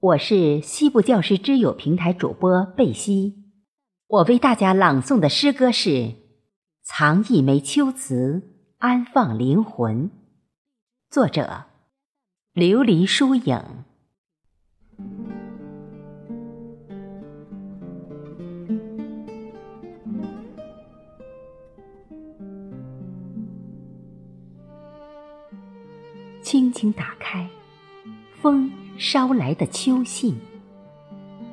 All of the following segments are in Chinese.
我是西部教师之友平台主播贝西，我为大家朗诵的诗歌是《藏一枚秋词安放灵魂》，作者琉璃疏影。轻轻打开，风。捎来的秋信，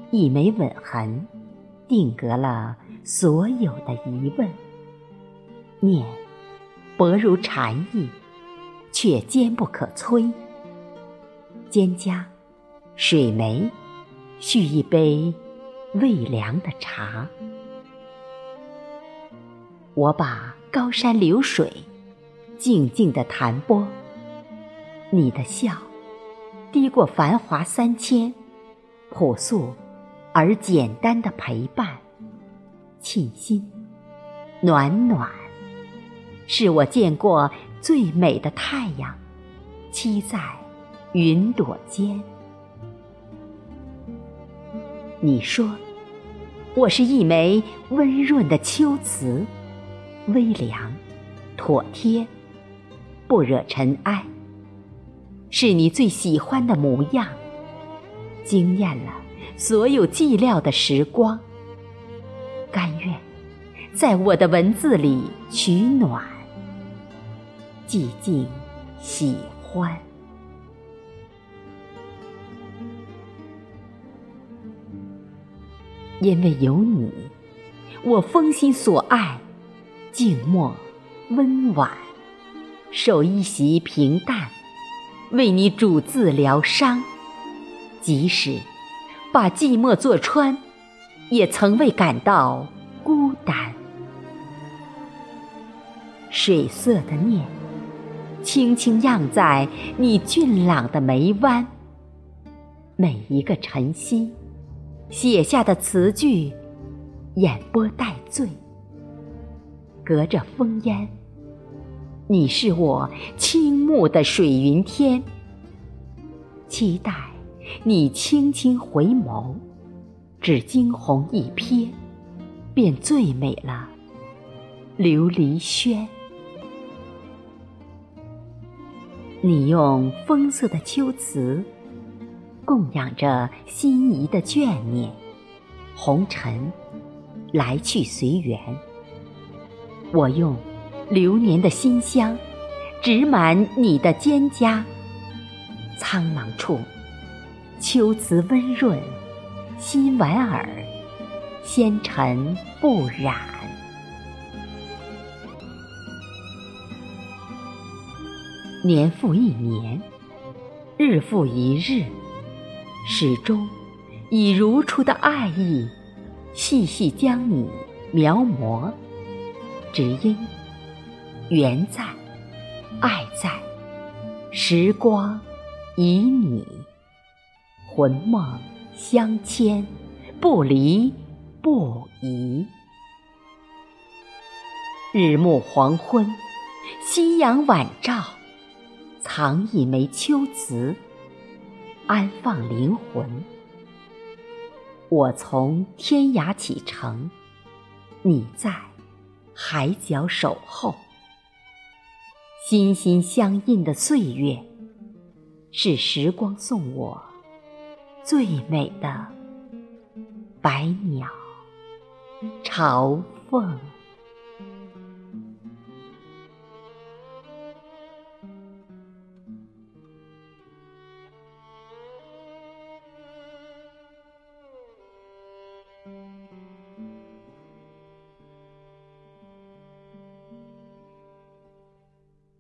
一枚吻痕，定格了所有的疑问。念，薄如蝉翼，却坚不可摧。蒹葭，水梅，续一杯未凉的茶。我把高山流水，静静的弹拨。你的笑。低过繁华三千，朴素而简单的陪伴，沁心暖暖，是我见过最美的太阳，栖在云朵间。你说，我是一枚温润的秋瓷，微凉，妥帖，不惹尘埃。是你最喜欢的模样，惊艳了所有寂寥的时光。甘愿在我的文字里取暖，寂静喜欢，因为有你，我风心所爱，静默温婉，守一席平淡。为你煮字疗伤，即使把寂寞坐穿，也从未感到孤单。水色的念，轻轻漾在你俊朗的眉弯。每一个晨曦写下的词句，眼波带醉，隔着烽烟。你是我倾慕的水云天，期待你轻轻回眸，只惊鸿一瞥，便最美了琉璃轩。你用风色的秋词，供养着心仪的眷念，红尘来去随缘，我用。流年的馨香，植满你的蒹葭。苍茫处，秋词温润，心莞尔，纤尘不染。年复一年，日复一日，始终以如初的爱意，细细将你描摹，只因。缘在，爱在，时光以你，魂梦相牵，不离不移。日暮黄昏，夕阳晚照，藏一枚秋词，安放灵魂。我从天涯启程，你在海角守候。心心相印的岁月，是时光送我最美的百鸟朝凤。